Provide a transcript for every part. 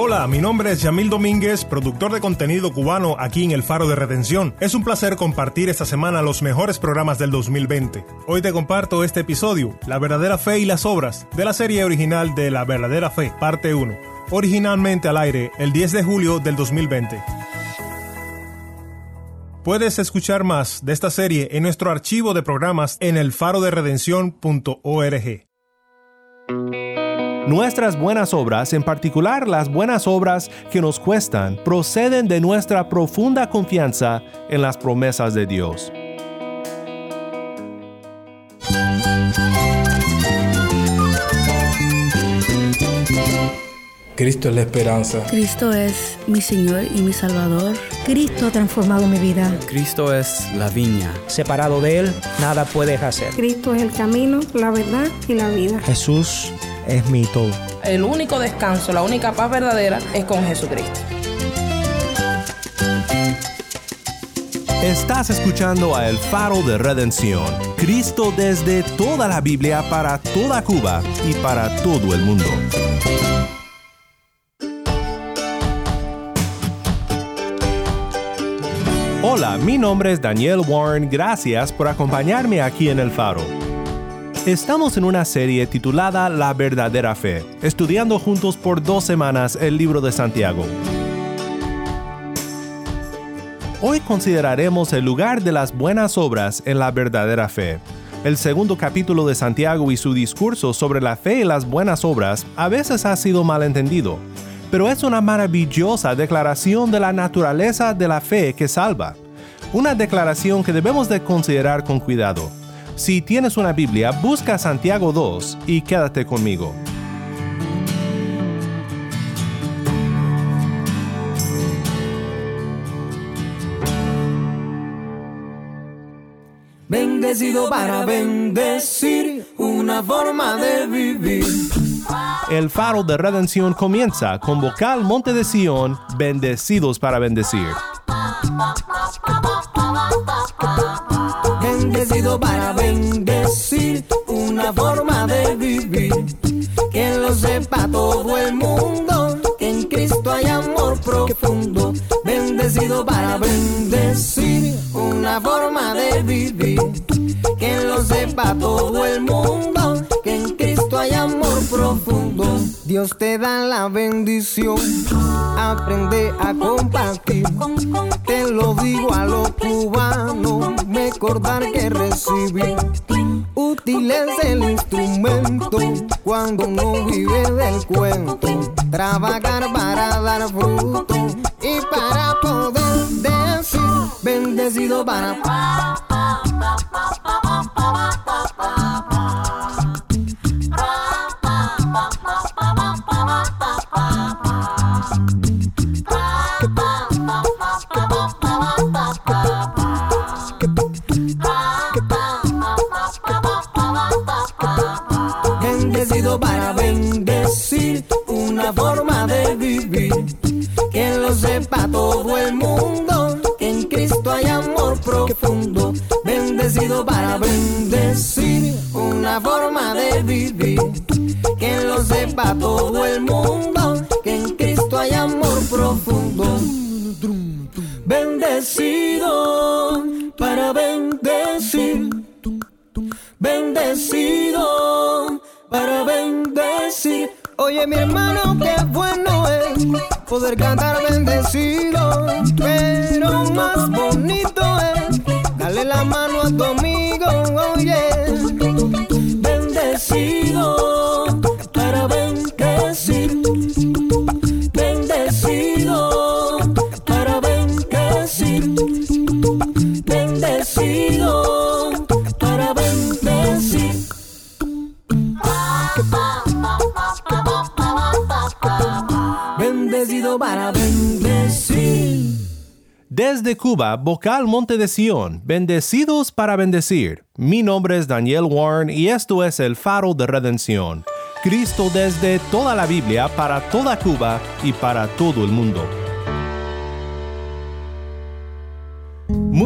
Hola, mi nombre es Yamil Domínguez, productor de contenido cubano aquí en El Faro de Redención. Es un placer compartir esta semana los mejores programas del 2020. Hoy te comparto este episodio, La verdadera fe y las obras, de la serie original de La verdadera fe, parte 1, originalmente al aire el 10 de julio del 2020. Puedes escuchar más de esta serie en nuestro archivo de programas en elfaroderedención.org. Nuestras buenas obras, en particular las buenas obras que nos cuestan, proceden de nuestra profunda confianza en las promesas de Dios. Cristo es la esperanza. Cristo es mi Señor y mi Salvador. Cristo ha transformado mi vida. Cristo es la viña. Separado de Él, nada puedes hacer. Cristo es el camino, la verdad y la vida. Jesús es mi todo. El único descanso, la única paz verdadera es con Jesucristo. Estás escuchando a El Faro de Redención, Cristo desde toda la Biblia para toda Cuba y para todo el mundo. Hola, mi nombre es Daniel Warren, gracias por acompañarme aquí en El Faro. Estamos en una serie titulada La verdadera fe, estudiando juntos por dos semanas el libro de Santiago. Hoy consideraremos el lugar de las buenas obras en la verdadera fe. El segundo capítulo de Santiago y su discurso sobre la fe y las buenas obras a veces ha sido malentendido, pero es una maravillosa declaración de la naturaleza de la fe que salva. Una declaración que debemos de considerar con cuidado. Si tienes una Biblia, busca Santiago 2 y quédate conmigo. Bendecido para bendecir, una forma de vivir. El faro de redención comienza con vocal Monte de Sion, bendecidos para bendecir. Bendecido para bendecir, una forma de vivir. Que lo sepa todo el mundo, que en Cristo hay amor profundo. Bendecido para bendecir, una forma de vivir. Que lo sepa todo el mundo, que en Cristo hay amor profundo. Dios te da la bendición, aprende a compartir. Te lo digo a los cubanos, recordar que recibir. Útil es el instrumento cuando uno vive del cuento. Trabajar para dar fruto y para poder decir bendecido para. Que lo sepa todo el mundo, que en Cristo hay amor profundo. Bendecido para bendecir, una forma de vivir. Que lo sepa todo el mundo, que en Cristo hay amor profundo. Bendecido para bendecir. Bendecido para bendecir. Oye, mi hermano, qué bueno es poder cantar bendecido. Pero más bonito Bendecido para bendecir. Desde Cuba, vocal Monte de Sion, bendecidos para bendecir. Mi nombre es Daniel Warren y esto es el faro de redención. Cristo desde toda la Biblia para toda Cuba y para todo el mundo.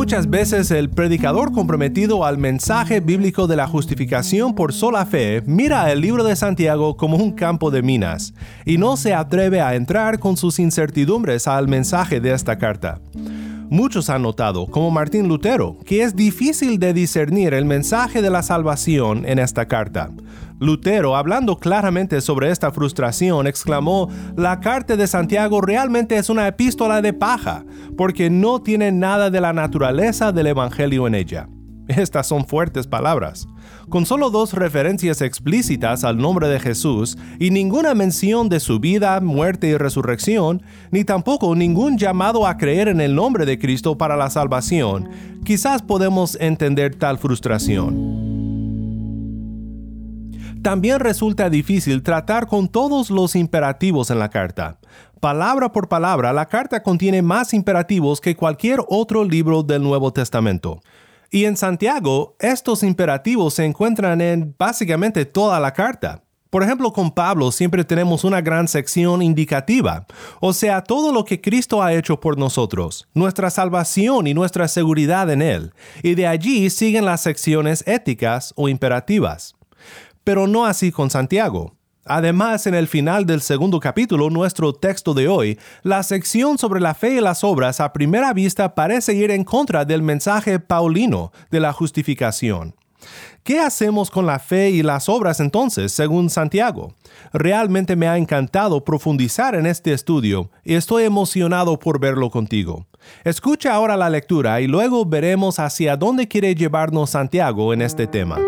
Muchas veces el predicador comprometido al mensaje bíblico de la justificación por sola fe mira el libro de Santiago como un campo de minas y no se atreve a entrar con sus incertidumbres al mensaje de esta carta. Muchos han notado, como Martín Lutero, que es difícil de discernir el mensaje de la salvación en esta carta. Lutero, hablando claramente sobre esta frustración, exclamó, la carta de Santiago realmente es una epístola de paja, porque no tiene nada de la naturaleza del Evangelio en ella. Estas son fuertes palabras. Con solo dos referencias explícitas al nombre de Jesús y ninguna mención de su vida, muerte y resurrección, ni tampoco ningún llamado a creer en el nombre de Cristo para la salvación, quizás podemos entender tal frustración. También resulta difícil tratar con todos los imperativos en la carta. Palabra por palabra, la carta contiene más imperativos que cualquier otro libro del Nuevo Testamento. Y en Santiago, estos imperativos se encuentran en básicamente toda la carta. Por ejemplo, con Pablo siempre tenemos una gran sección indicativa, o sea, todo lo que Cristo ha hecho por nosotros, nuestra salvación y nuestra seguridad en Él, y de allí siguen las secciones éticas o imperativas. Pero no así con Santiago. Además, en el final del segundo capítulo, nuestro texto de hoy, la sección sobre la fe y las obras a primera vista parece ir en contra del mensaje paulino de la justificación. ¿Qué hacemos con la fe y las obras entonces, según Santiago? Realmente me ha encantado profundizar en este estudio y estoy emocionado por verlo contigo. Escucha ahora la lectura y luego veremos hacia dónde quiere llevarnos Santiago en este tema.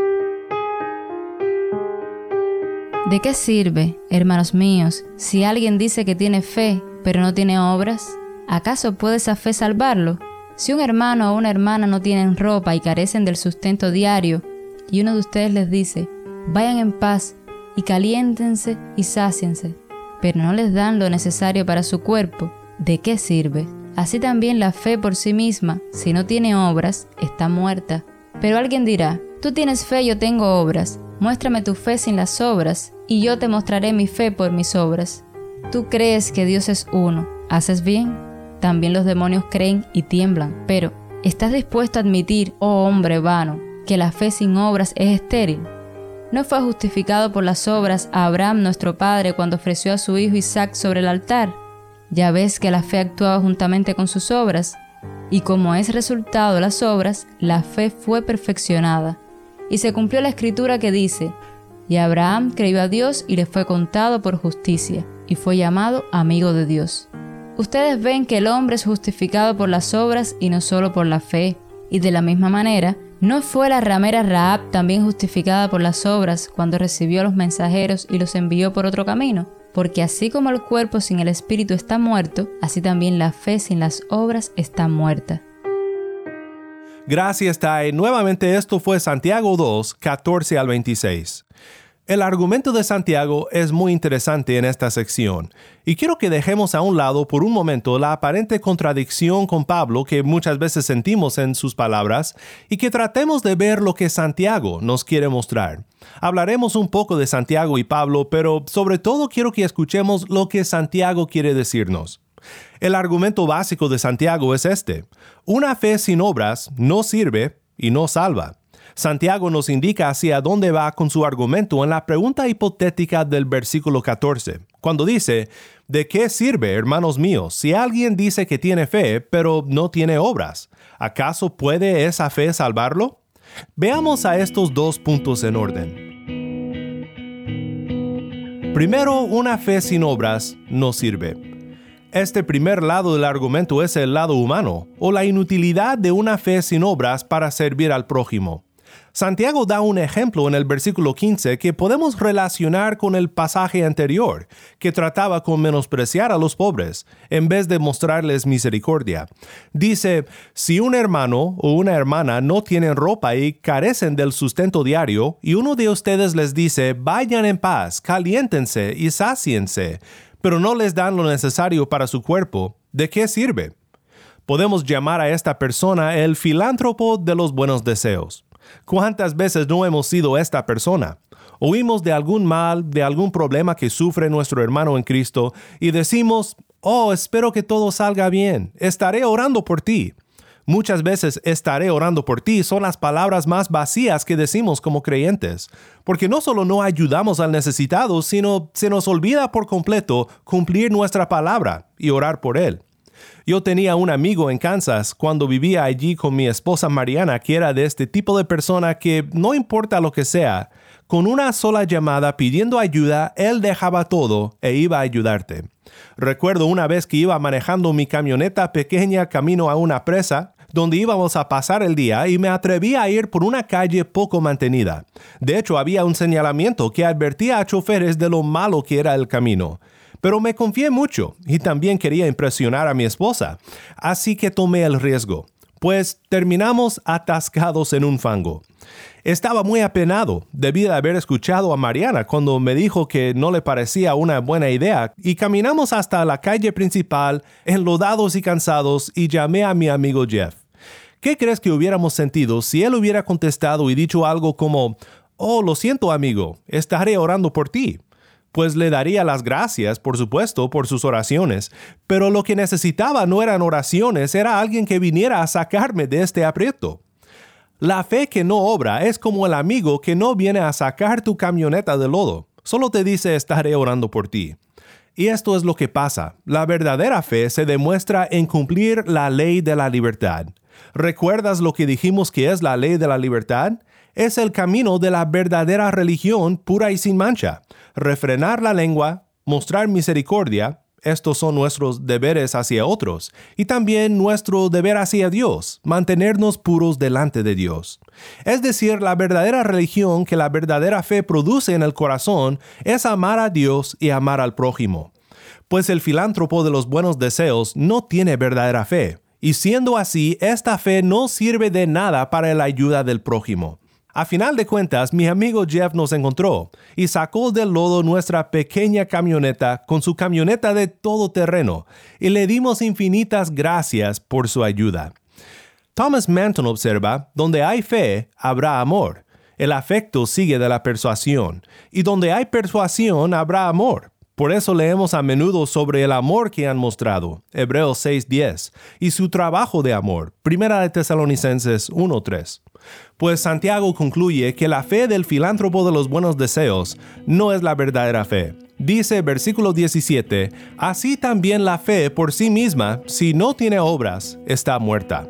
¿De qué sirve, hermanos míos, si alguien dice que tiene fe, pero no tiene obras? ¿Acaso puede esa fe salvarlo? Si un hermano o una hermana no tienen ropa y carecen del sustento diario, y uno de ustedes les dice, vayan en paz y caliéntense y sáciense, pero no les dan lo necesario para su cuerpo, ¿de qué sirve? Así también la fe por sí misma, si no tiene obras, está muerta. Pero alguien dirá, tú tienes fe, yo tengo obras. Muéstrame tu fe sin las obras, y yo te mostraré mi fe por mis obras. Tú crees que Dios es uno, ¿haces bien? También los demonios creen y tiemblan, pero ¿estás dispuesto a admitir, oh hombre vano, que la fe sin obras es estéril? ¿No fue justificado por las obras a Abraham nuestro padre cuando ofreció a su hijo Isaac sobre el altar? Ya ves que la fe actuaba juntamente con sus obras, y como es resultado de las obras, la fe fue perfeccionada y se cumplió la escritura que dice, y Abraham creyó a Dios y le fue contado por justicia, y fue llamado amigo de Dios. Ustedes ven que el hombre es justificado por las obras y no solo por la fe, y de la misma manera, ¿no fue la ramera Raab también justificada por las obras cuando recibió a los mensajeros y los envió por otro camino? Porque así como el cuerpo sin el espíritu está muerto, así también la fe sin las obras está muerta. Gracias, Tai. Nuevamente esto fue Santiago 2, 14 al 26. El argumento de Santiago es muy interesante en esta sección, y quiero que dejemos a un lado por un momento la aparente contradicción con Pablo que muchas veces sentimos en sus palabras, y que tratemos de ver lo que Santiago nos quiere mostrar. Hablaremos un poco de Santiago y Pablo, pero sobre todo quiero que escuchemos lo que Santiago quiere decirnos. El argumento básico de Santiago es este. Una fe sin obras no sirve y no salva. Santiago nos indica hacia dónde va con su argumento en la pregunta hipotética del versículo 14, cuando dice, ¿de qué sirve, hermanos míos, si alguien dice que tiene fe, pero no tiene obras? ¿Acaso puede esa fe salvarlo? Veamos a estos dos puntos en orden. Primero, una fe sin obras no sirve. Este primer lado del argumento es el lado humano, o la inutilidad de una fe sin obras para servir al prójimo. Santiago da un ejemplo en el versículo 15 que podemos relacionar con el pasaje anterior, que trataba con menospreciar a los pobres, en vez de mostrarles misericordia. Dice, si un hermano o una hermana no tienen ropa y carecen del sustento diario, y uno de ustedes les dice, vayan en paz, caliéntense y sáciense, pero no les dan lo necesario para su cuerpo, ¿de qué sirve? Podemos llamar a esta persona el filántropo de los buenos deseos. ¿Cuántas veces no hemos sido esta persona? Oímos de algún mal, de algún problema que sufre nuestro hermano en Cristo y decimos, oh, espero que todo salga bien, estaré orando por ti. Muchas veces estaré orando por ti son las palabras más vacías que decimos como creyentes, porque no solo no ayudamos al necesitado, sino se nos olvida por completo cumplir nuestra palabra y orar por él. Yo tenía un amigo en Kansas cuando vivía allí con mi esposa Mariana que era de este tipo de persona que no importa lo que sea, con una sola llamada pidiendo ayuda, él dejaba todo e iba a ayudarte. Recuerdo una vez que iba manejando mi camioneta pequeña camino a una presa, donde íbamos a pasar el día y me atreví a ir por una calle poco mantenida. De hecho, había un señalamiento que advertía a choferes de lo malo que era el camino. Pero me confié mucho y también quería impresionar a mi esposa, así que tomé el riesgo, pues terminamos atascados en un fango. Estaba muy apenado, debido a haber escuchado a Mariana cuando me dijo que no le parecía una buena idea, y caminamos hasta la calle principal, enlodados y cansados, y llamé a mi amigo Jeff. ¿Qué crees que hubiéramos sentido si él hubiera contestado y dicho algo como, Oh, lo siento amigo, estaré orando por ti? Pues le daría las gracias, por supuesto, por sus oraciones, pero lo que necesitaba no eran oraciones, era alguien que viniera a sacarme de este aprieto. La fe que no obra es como el amigo que no viene a sacar tu camioneta de lodo, solo te dice estaré orando por ti. Y esto es lo que pasa. La verdadera fe se demuestra en cumplir la ley de la libertad. ¿Recuerdas lo que dijimos que es la ley de la libertad? Es el camino de la verdadera religión pura y sin mancha. Refrenar la lengua, mostrar misericordia, estos son nuestros deberes hacia otros y también nuestro deber hacia Dios, mantenernos puros delante de Dios. Es decir, la verdadera religión que la verdadera fe produce en el corazón es amar a Dios y amar al prójimo. Pues el filántropo de los buenos deseos no tiene verdadera fe, y siendo así, esta fe no sirve de nada para la ayuda del prójimo. A final de cuentas, mi amigo Jeff nos encontró y sacó del lodo nuestra pequeña camioneta con su camioneta de todo terreno y le dimos infinitas gracias por su ayuda. Thomas Manton observa, donde hay fe, habrá amor. El afecto sigue de la persuasión, y donde hay persuasión habrá amor. Por eso leemos a menudo sobre el amor que han mostrado, Hebreos 6:10, y su trabajo de amor, Primera de Tesalonicenses 1:3. Pues Santiago concluye que la fe del filántropo de los buenos deseos no es la verdadera fe. Dice versículo 17, así también la fe por sí misma, si no tiene obras, está muerta.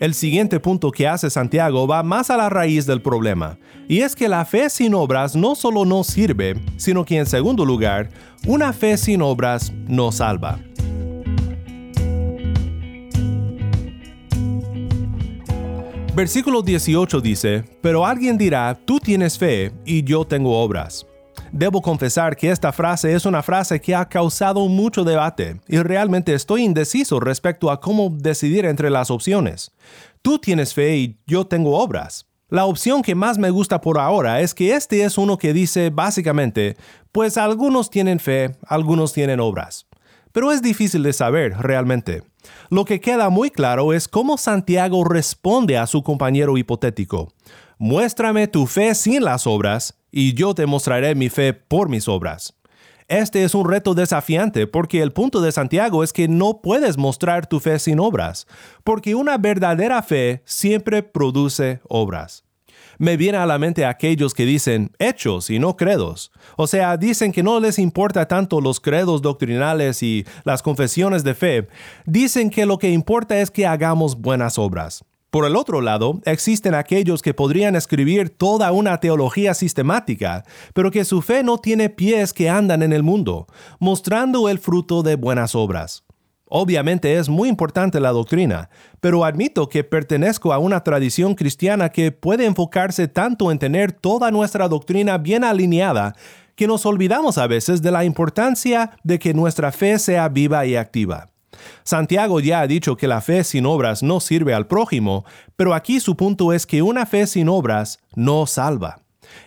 El siguiente punto que hace Santiago va más a la raíz del problema, y es que la fe sin obras no solo no sirve, sino que en segundo lugar, una fe sin obras no salva. Versículo 18 dice, Pero alguien dirá, tú tienes fe y yo tengo obras. Debo confesar que esta frase es una frase que ha causado mucho debate y realmente estoy indeciso respecto a cómo decidir entre las opciones. Tú tienes fe y yo tengo obras. La opción que más me gusta por ahora es que este es uno que dice básicamente, pues algunos tienen fe, algunos tienen obras. Pero es difícil de saber realmente. Lo que queda muy claro es cómo Santiago responde a su compañero hipotético. Muéstrame tu fe sin las obras, y yo te mostraré mi fe por mis obras. Este es un reto desafiante porque el punto de Santiago es que no puedes mostrar tu fe sin obras, porque una verdadera fe siempre produce obras me viene a la mente aquellos que dicen hechos y no credos. O sea, dicen que no les importa tanto los credos doctrinales y las confesiones de fe. Dicen que lo que importa es que hagamos buenas obras. Por el otro lado, existen aquellos que podrían escribir toda una teología sistemática, pero que su fe no tiene pies que andan en el mundo, mostrando el fruto de buenas obras. Obviamente es muy importante la doctrina, pero admito que pertenezco a una tradición cristiana que puede enfocarse tanto en tener toda nuestra doctrina bien alineada que nos olvidamos a veces de la importancia de que nuestra fe sea viva y activa. Santiago ya ha dicho que la fe sin obras no sirve al prójimo, pero aquí su punto es que una fe sin obras no salva.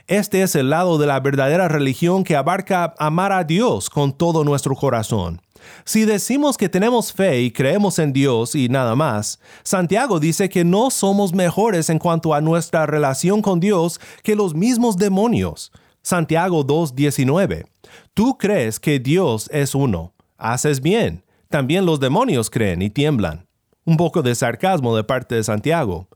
Este es el lado de la verdadera religión que abarca amar a Dios con todo nuestro corazón. Si decimos que tenemos fe y creemos en Dios y nada más, Santiago dice que no somos mejores en cuanto a nuestra relación con Dios que los mismos demonios. Santiago 2.19. Tú crees que Dios es uno. Haces bien. También los demonios creen y tiemblan. Un poco de sarcasmo de parte de Santiago.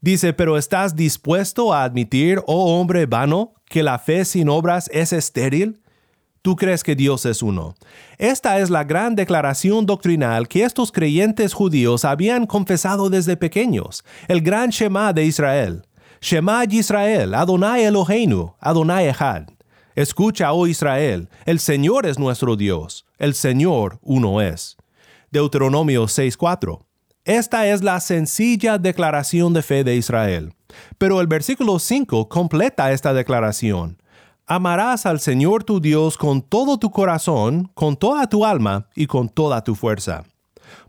Dice, pero ¿estás dispuesto a admitir, oh hombre vano, que la fe sin obras es estéril? Tú crees que Dios es uno. Esta es la gran declaración doctrinal que estos creyentes judíos habían confesado desde pequeños, el gran Shema de Israel. Shema Israel, Adonai Eloheinu, Adonai Echad. Escucha, oh Israel, el Señor es nuestro Dios, el Señor uno es. Deuteronomio 6:4. Esta es la sencilla declaración de fe de Israel. Pero el versículo 5 completa esta declaración. Amarás al Señor tu Dios con todo tu corazón, con toda tu alma y con toda tu fuerza.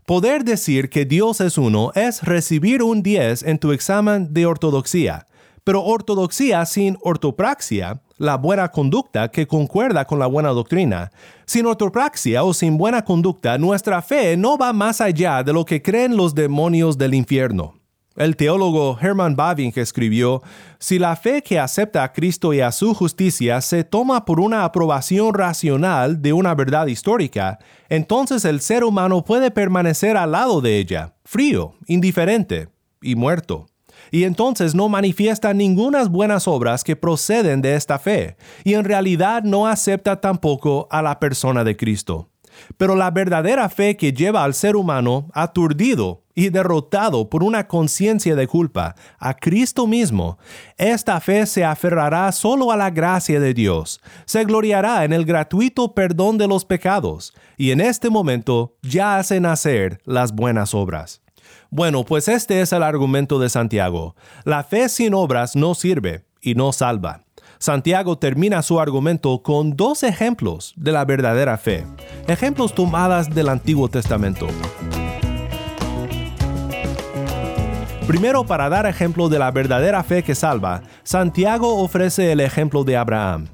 Poder decir que Dios es uno es recibir un 10 en tu examen de ortodoxia, pero ortodoxia sin ortopraxia, la buena conducta que concuerda con la buena doctrina. Sin ortopraxia o sin buena conducta, nuestra fe no va más allá de lo que creen los demonios del infierno. El teólogo Hermann Bavinck escribió, Si la fe que acepta a Cristo y a su justicia se toma por una aprobación racional de una verdad histórica, entonces el ser humano puede permanecer al lado de ella, frío, indiferente y muerto. Y entonces no manifiesta ninguna buenas obras que proceden de esta fe, y en realidad no acepta tampoco a la persona de Cristo. Pero la verdadera fe que lleva al ser humano aturdido y derrotado por una conciencia de culpa a Cristo mismo, esta fe se aferrará solo a la gracia de Dios, se gloriará en el gratuito perdón de los pecados, y en este momento ya hace nacer las buenas obras. Bueno, pues este es el argumento de Santiago. La fe sin obras no sirve y no salva. Santiago termina su argumento con dos ejemplos de la verdadera fe, ejemplos tomadas del Antiguo Testamento. Primero, para dar ejemplo de la verdadera fe que salva, Santiago ofrece el ejemplo de Abraham.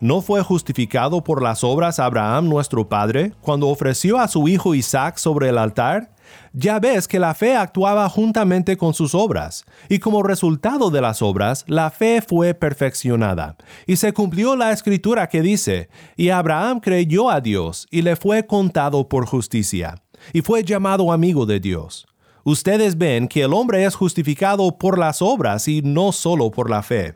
¿No fue justificado por las obras Abraham nuestro Padre cuando ofreció a su hijo Isaac sobre el altar? Ya ves que la fe actuaba juntamente con sus obras, y como resultado de las obras, la fe fue perfeccionada, y se cumplió la escritura que dice, y Abraham creyó a Dios, y le fue contado por justicia, y fue llamado amigo de Dios. Ustedes ven que el hombre es justificado por las obras y no solo por la fe.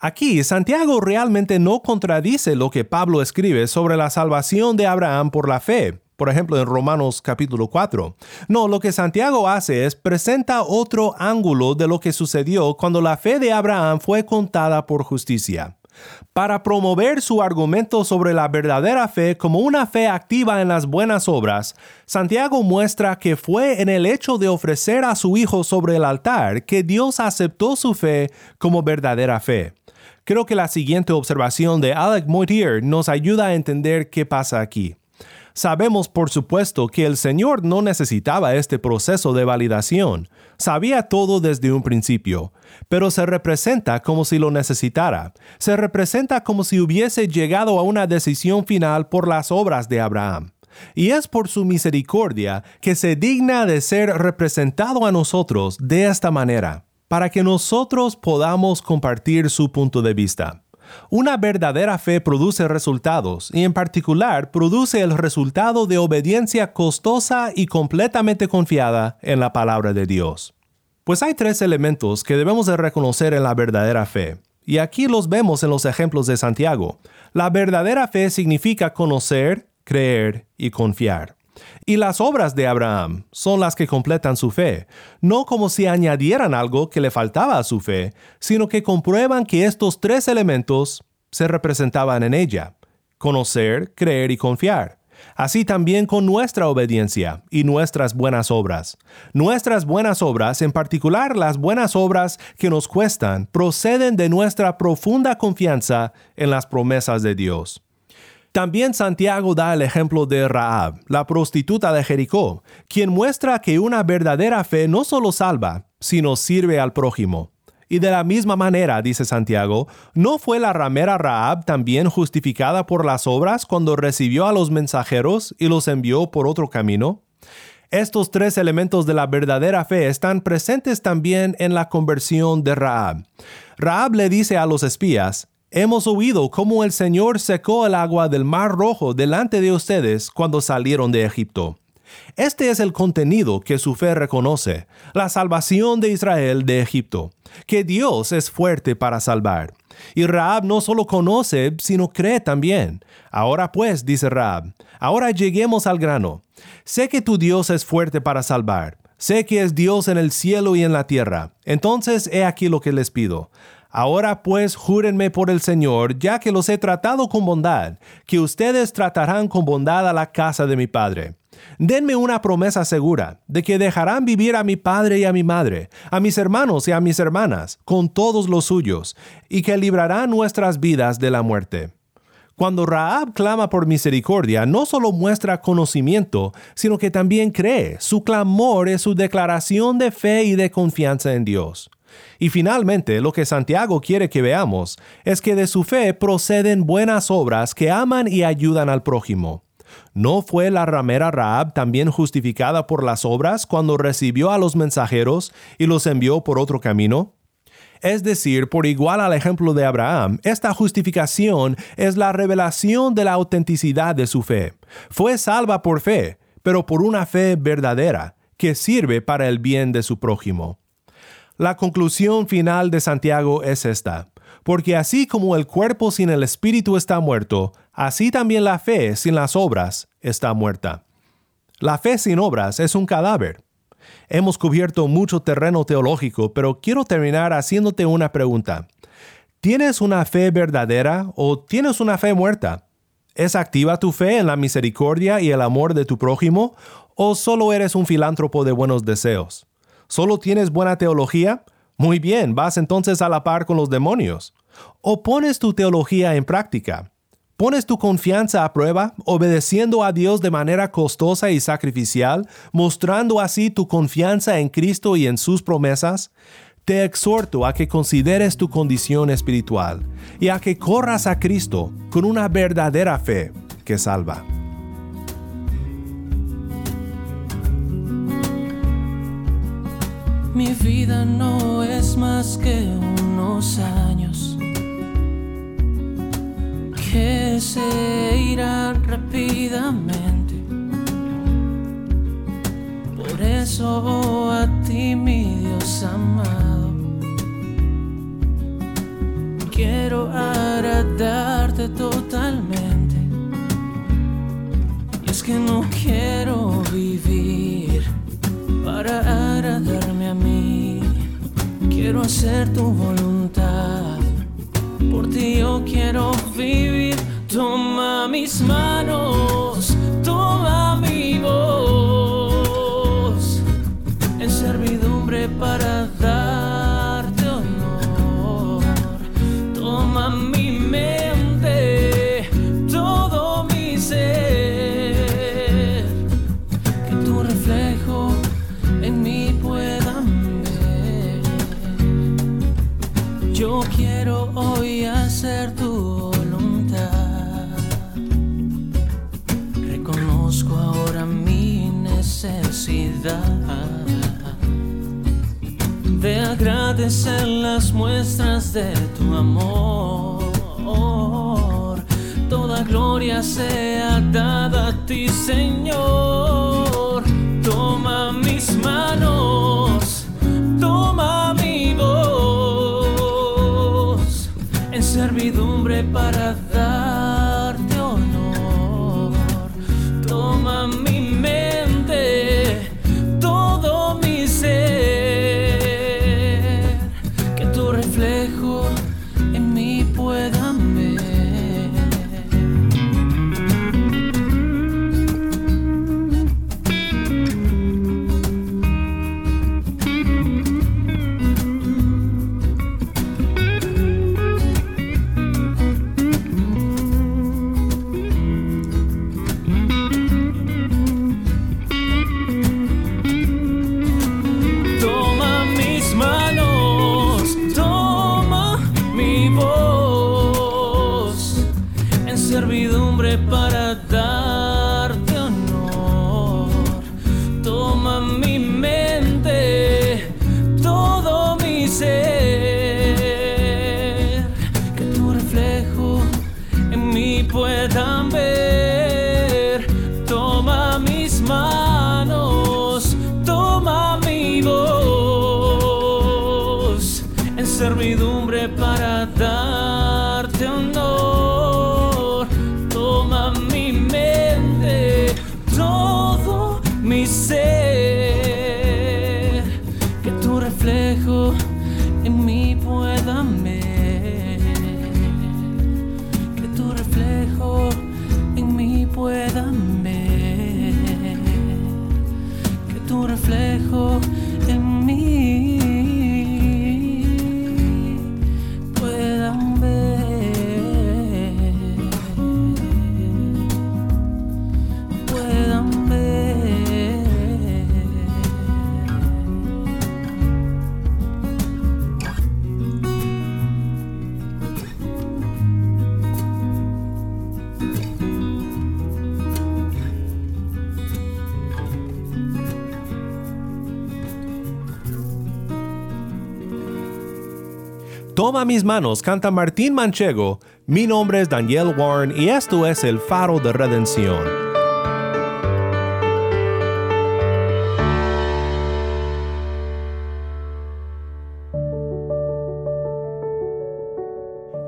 Aquí Santiago realmente no contradice lo que Pablo escribe sobre la salvación de Abraham por la fe, por ejemplo en Romanos capítulo 4. No, lo que Santiago hace es presenta otro ángulo de lo que sucedió cuando la fe de Abraham fue contada por justicia. Para promover su argumento sobre la verdadera fe como una fe activa en las buenas obras, Santiago muestra que fue en el hecho de ofrecer a su Hijo sobre el altar que Dios aceptó su fe como verdadera fe. Creo que la siguiente observación de Alec Moitier nos ayuda a entender qué pasa aquí. Sabemos por supuesto que el Señor no necesitaba este proceso de validación, sabía todo desde un principio, pero se representa como si lo necesitara, se representa como si hubiese llegado a una decisión final por las obras de Abraham. Y es por su misericordia que se digna de ser representado a nosotros de esta manera, para que nosotros podamos compartir su punto de vista. Una verdadera fe produce resultados y en particular produce el resultado de obediencia costosa y completamente confiada en la palabra de Dios. Pues hay tres elementos que debemos de reconocer en la verdadera fe, y aquí los vemos en los ejemplos de Santiago. La verdadera fe significa conocer, creer y confiar. Y las obras de Abraham son las que completan su fe, no como si añadieran algo que le faltaba a su fe, sino que comprueban que estos tres elementos se representaban en ella, conocer, creer y confiar. Así también con nuestra obediencia y nuestras buenas obras. Nuestras buenas obras, en particular las buenas obras que nos cuestan, proceden de nuestra profunda confianza en las promesas de Dios. También Santiago da el ejemplo de Raab, la prostituta de Jericó, quien muestra que una verdadera fe no solo salva, sino sirve al prójimo. Y de la misma manera, dice Santiago, ¿no fue la ramera Raab también justificada por las obras cuando recibió a los mensajeros y los envió por otro camino? Estos tres elementos de la verdadera fe están presentes también en la conversión de Raab. Raab le dice a los espías, Hemos oído cómo el Señor secó el agua del mar rojo delante de ustedes cuando salieron de Egipto. Este es el contenido que su fe reconoce, la salvación de Israel de Egipto, que Dios es fuerte para salvar. Y Raab no solo conoce, sino cree también. Ahora pues, dice Raab, ahora lleguemos al grano. Sé que tu Dios es fuerte para salvar. Sé que es Dios en el cielo y en la tierra. Entonces he aquí lo que les pido. Ahora pues júrenme por el Señor, ya que los he tratado con bondad, que ustedes tratarán con bondad a la casa de mi Padre. Denme una promesa segura de que dejarán vivir a mi padre y a mi madre, a mis hermanos y a mis hermanas, con todos los suyos, y que librarán nuestras vidas de la muerte. Cuando Raab clama por misericordia, no solo muestra conocimiento, sino que también cree. Su clamor es su declaración de fe y de confianza en Dios. Y finalmente, lo que Santiago quiere que veamos es que de su fe proceden buenas obras que aman y ayudan al prójimo. ¿No fue la ramera Raab también justificada por las obras cuando recibió a los mensajeros y los envió por otro camino? Es decir, por igual al ejemplo de Abraham, esta justificación es la revelación de la autenticidad de su fe. Fue salva por fe, pero por una fe verdadera, que sirve para el bien de su prójimo. La conclusión final de Santiago es esta, porque así como el cuerpo sin el espíritu está muerto, así también la fe sin las obras está muerta. La fe sin obras es un cadáver, Hemos cubierto mucho terreno teológico, pero quiero terminar haciéndote una pregunta. ¿Tienes una fe verdadera o tienes una fe muerta? ¿Es activa tu fe en la misericordia y el amor de tu prójimo o solo eres un filántropo de buenos deseos? ¿Solo tienes buena teología? Muy bien, vas entonces a la par con los demonios. ¿O pones tu teología en práctica? ¿Pones tu confianza a prueba, obedeciendo a Dios de manera costosa y sacrificial, mostrando así tu confianza en Cristo y en sus promesas? Te exhorto a que consideres tu condición espiritual y a que corras a Cristo con una verdadera fe que salva. Mi vida no es más que unos años que se irá rápidamente. Por eso a ti, mi Dios amado, quiero agradarte totalmente. Y es que no quiero vivir para agradarme a mí, quiero hacer tu voluntad. Por ti yo quiero vivir. Toma mis manos, de agradecer las muestras de tu amor. Toda gloria sea dada a ti, Señor. Toma mis manos, toma mi voz en servidumbre para nombre para dar. Toma mis manos, canta Martín Manchego. Mi nombre es Daniel Warren y esto es el faro de redención.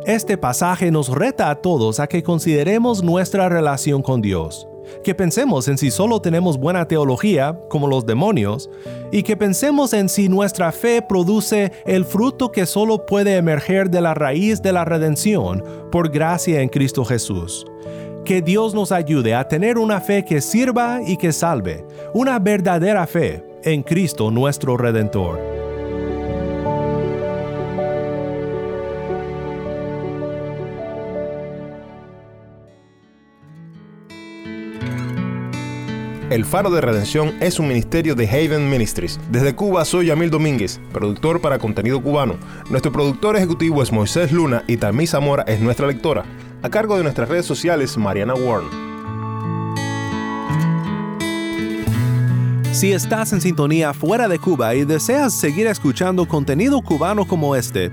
Este pasaje nos reta a todos a que consideremos nuestra relación con Dios, que pensemos en si solo tenemos buena teología, como los demonios, y que pensemos en si nuestra fe produce el fruto que solo puede emerger de la raíz de la redención por gracia en Cristo Jesús. Que Dios nos ayude a tener una fe que sirva y que salve, una verdadera fe en Cristo nuestro Redentor. El Faro de Redención es un ministerio de Haven Ministries. Desde Cuba soy Yamil Domínguez, productor para contenido cubano. Nuestro productor ejecutivo es Moisés Luna y Tamí Zamora es nuestra lectora. A cargo de nuestras redes sociales, Mariana Warren. Si estás en sintonía fuera de Cuba y deseas seguir escuchando contenido cubano como este,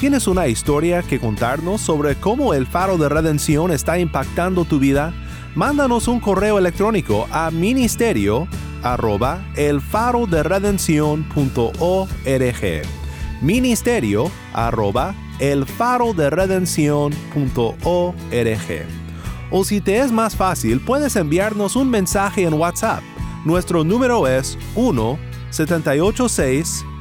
¿Tienes una historia que contarnos sobre cómo el faro de redención está impactando tu vida? Mándanos un correo electrónico a ministerio arroba elfaroderedencion.org ministerio arroba elfaroderedencion.org O si te es más fácil, puedes enviarnos un mensaje en WhatsApp. Nuestro número es 1 786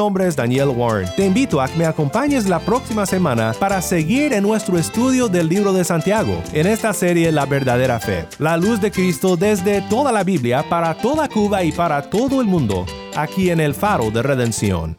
Nombre es Daniel Warren. Te invito a que me acompañes la próxima semana para seguir en nuestro estudio del libro de Santiago, en esta serie La verdadera fe, la luz de Cristo desde toda la Biblia para toda Cuba y para todo el mundo, aquí en el faro de redención.